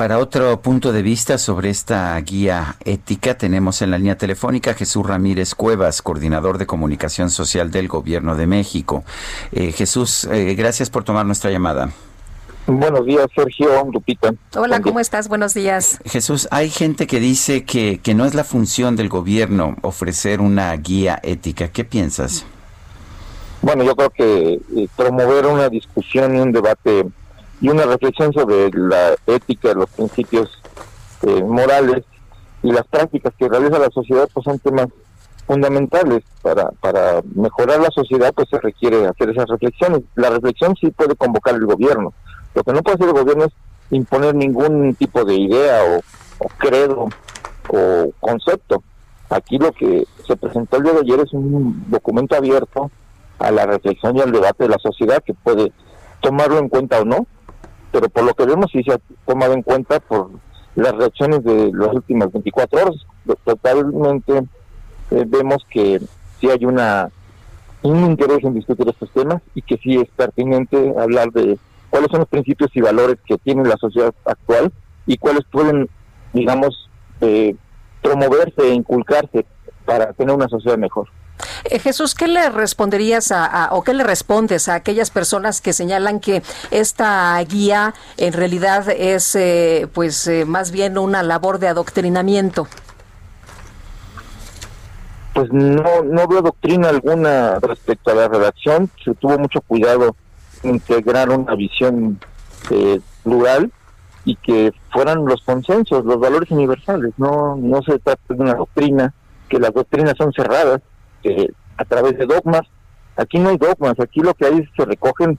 Para otro punto de vista sobre esta guía ética, tenemos en la línea telefónica Jesús Ramírez Cuevas, coordinador de comunicación social del Gobierno de México. Eh, Jesús, eh, gracias por tomar nuestra llamada. Buenos días, Sergio, Lupita. Hola, ¿cómo estás? Buenos días. Jesús, hay gente que dice que, que no es la función del gobierno ofrecer una guía ética. ¿Qué piensas? Bueno, yo creo que eh, promover una discusión y un debate y una reflexión sobre la ética, los principios eh, morales y las prácticas que realiza la sociedad, pues son temas fundamentales para, para mejorar la sociedad, pues se requiere hacer esas reflexiones. La reflexión sí puede convocar el gobierno. Lo que no puede hacer el gobierno es imponer ningún tipo de idea o, o credo o concepto. Aquí lo que se presentó el día de ayer es un documento abierto a la reflexión y al debate de la sociedad que puede tomarlo en cuenta o no, pero por lo que vemos sí se ha tomado en cuenta por las reacciones de las últimas 24 horas. Totalmente eh, vemos que sí hay una un interés en discutir estos temas y que sí es pertinente hablar de cuáles son los principios y valores que tiene la sociedad actual y cuáles pueden, digamos, eh, promoverse e inculcarse para tener una sociedad mejor. Eh, Jesús, ¿qué le responderías a, o qué le respondes a aquellas personas que señalan que esta guía en realidad es, eh, pues, eh, más bien una labor de adoctrinamiento? Pues no, no veo doctrina alguna respecto a la redacción. Se tuvo mucho cuidado integrar una visión plural y que fueran los consensos, los valores universales. No, no se trata de una doctrina, que las doctrinas son cerradas a través de dogmas. Aquí no hay dogmas, aquí lo que hay es que se recogen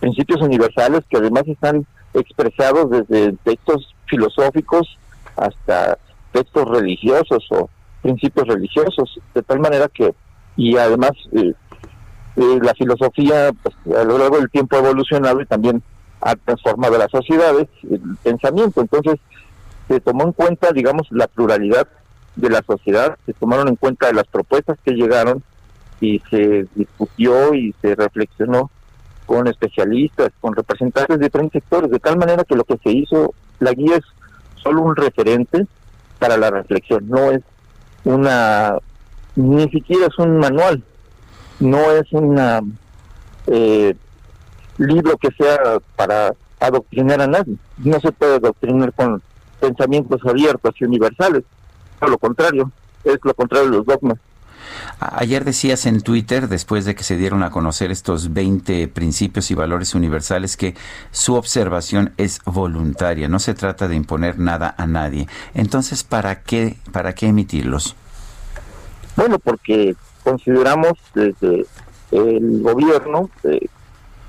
principios universales que además están expresados desde textos filosóficos hasta textos religiosos o principios religiosos, de tal manera que, y además eh, eh, la filosofía pues, a lo largo del tiempo ha evolucionado y también ha transformado las sociedades, el pensamiento, entonces se tomó en cuenta, digamos, la pluralidad de la sociedad, se tomaron en cuenta las propuestas que llegaron y se discutió y se reflexionó con especialistas, con representantes de diferentes sectores, de tal manera que lo que se hizo, la guía es solo un referente para la reflexión, no es una, ni siquiera es un manual, no es un eh, libro que sea para adoctrinar a nadie, no se puede adoctrinar con pensamientos abiertos y universales, lo contrario, es lo contrario de los dogmas. Ayer decías en Twitter, después de que se dieron a conocer estos 20 principios y valores universales, que su observación es voluntaria, no se trata de imponer nada a nadie. Entonces, ¿para qué, para qué emitirlos? Bueno, porque consideramos desde el gobierno eh,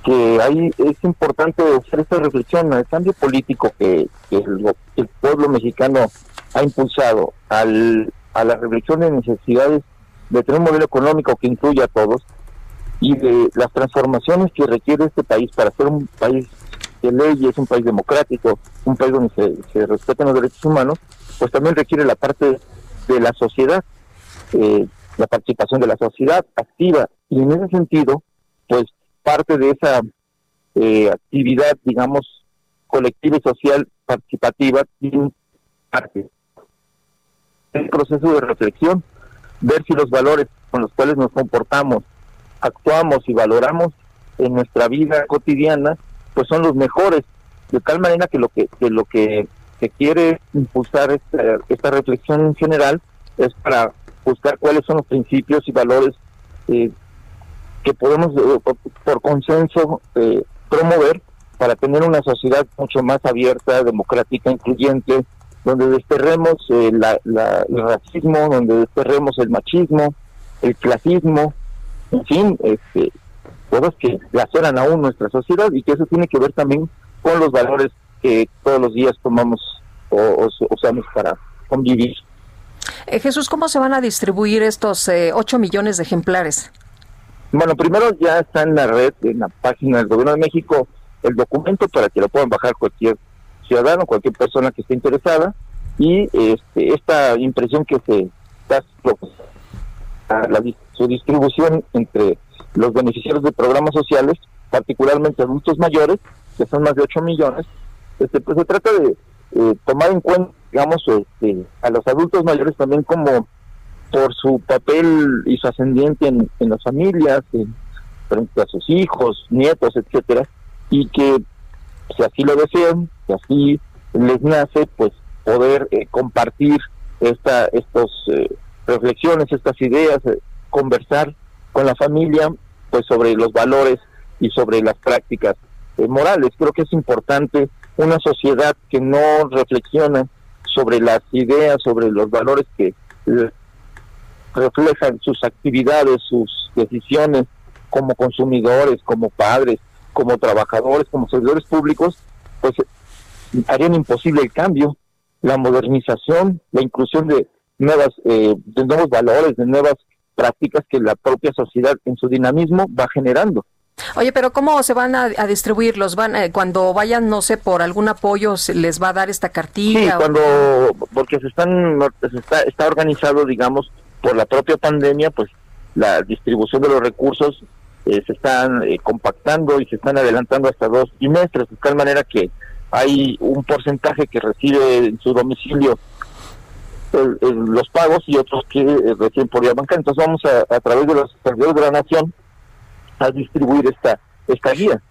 que ahí es importante hacer esta reflexión al cambio político que, el, el pueblo mexicano ha impulsado al, a la reflexión de necesidades de tener un modelo económico que incluya a todos y de las transformaciones que requiere este país para ser un país de leyes, un país democrático, un país donde se, se respeten los derechos humanos, pues también requiere la parte de la sociedad, eh, la participación de la sociedad activa. Y en ese sentido, pues parte de esa eh, actividad, digamos, colectiva y social participativa tiene parte el proceso de reflexión, ver si los valores con los cuales nos comportamos, actuamos y valoramos en nuestra vida cotidiana, pues son los mejores, de tal manera que lo que, lo que se quiere impulsar esta, esta reflexión en general es para buscar cuáles son los principios y valores eh, que podemos eh, por consenso eh, promover para tener una sociedad mucho más abierta, democrática, incluyente, donde desterremos eh, el racismo, donde desterremos el machismo, el clasismo, en fin, este, cosas que laceran aún nuestra sociedad y que eso tiene que ver también con los valores que todos los días tomamos o, usamos para convivir. Eh, Jesús, ¿cómo se van a distribuir estos eh, 8 millones de ejemplares? Bueno, primero ya está en la red, en la página del Gobierno de México, el documento para que lo puedan bajar cualquier ciudadano, cualquier persona que esté interesada, y este, esta impresión que se está la, su distribución entre los beneficiarios de programas sociales, particularmente adultos mayores, que son más de 8 millones, este, pues se trata de eh, tomar en cuenta, digamos, este, a los adultos mayores también como por su papel y su ascendiente en, las familias, frente a sus hijos, nietos, etcétera, y que si así lo desean, si así les nace, pues poder eh, compartir esta, estos eh, reflexiones, estas ideas, eh, conversar con la familia, pues sobre los valores y sobre las prácticas morales. Creo que es importante una sociedad que no reflexiona sobre las ideas, sobre los valores que reflejan sus actividades, sus decisiones como consumidores, como padres, como trabajadores, como servidores públicos, pues harían imposible el cambio, la modernización, la inclusión de nuevas, eh, de nuevos valores, de nuevas prácticas que la propia sociedad en su dinamismo va generando. Oye, pero ¿cómo se van a, distribuir? ¿Los van eh, cuando vayan, no sé, por algún apoyo, se les va a dar esta cartilla? Sí, cuando, porque se están, está, está organizado, digamos, por la propia pandemia, pues la distribución de los recursos eh, se están eh, compactando y se están adelantando hasta dos trimestres, de tal manera que hay un porcentaje que recibe en su domicilio los pagos y otros que eh, reciben por vía bancaria. Entonces vamos a, a través de los servidores de la nación a distribuir esta, esta guía.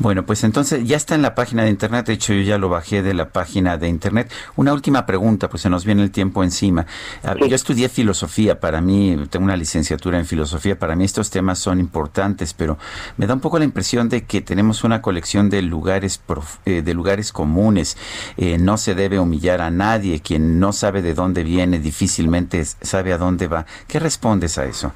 Bueno, pues entonces ya está en la página de internet, de hecho yo ya lo bajé de la página de internet. Una última pregunta, pues se nos viene el tiempo encima. Ah, yo estudié filosofía, para mí, tengo una licenciatura en filosofía, para mí estos temas son importantes, pero me da un poco la impresión de que tenemos una colección de lugares, eh, de lugares comunes. Eh, no se debe humillar a nadie, quien no sabe de dónde viene difícilmente sabe a dónde va. ¿Qué respondes a eso?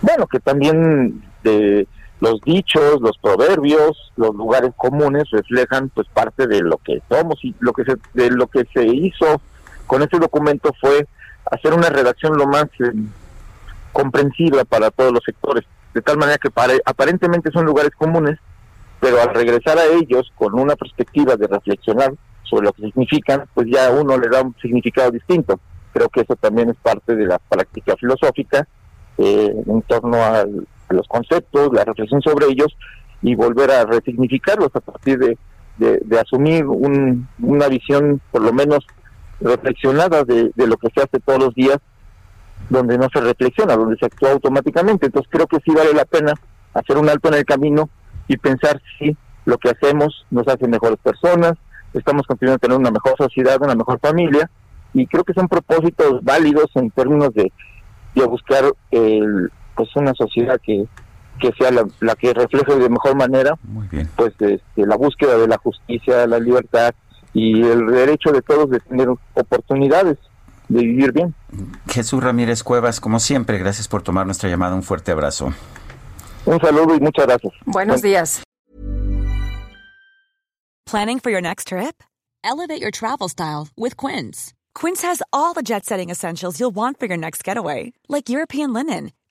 Bueno, que también... De los dichos, los proverbios, los lugares comunes reflejan pues parte de lo que somos y lo que se, de lo que se hizo con este documento fue hacer una redacción lo más eh, comprensiva para todos los sectores, de tal manera que aparentemente son lugares comunes, pero al regresar a ellos con una perspectiva de reflexionar sobre lo que significan, pues ya uno le da un significado distinto. Creo que eso también es parte de la práctica filosófica eh, en torno al los conceptos, la reflexión sobre ellos y volver a resignificarlos a partir de, de, asumir una visión por lo menos reflexionada de, lo que se hace todos los días, donde no se reflexiona, donde se actúa automáticamente. Entonces creo que sí vale la pena hacer un alto en el camino y pensar si lo que hacemos nos hace mejores personas, estamos continuando a tener una mejor sociedad, una mejor familia, y creo que son propósitos válidos en términos de, de buscar el, pues una sociedad que, que sea la, que refleje de mejor manera pues este, la búsqueda de la justicia, la libertad y el derecho de todos de tener oportunidades de vivir bien. Jesús Ramírez Cuevas, como siempre, gracias por tomar nuestra llamada. Un fuerte abrazo. Un saludo y muchas gracias. Buenos días. Planning for your next trip? Elevate your travel style with Quince. Quince has all the jet-setting essentials you'll want for your next getaway, like European linen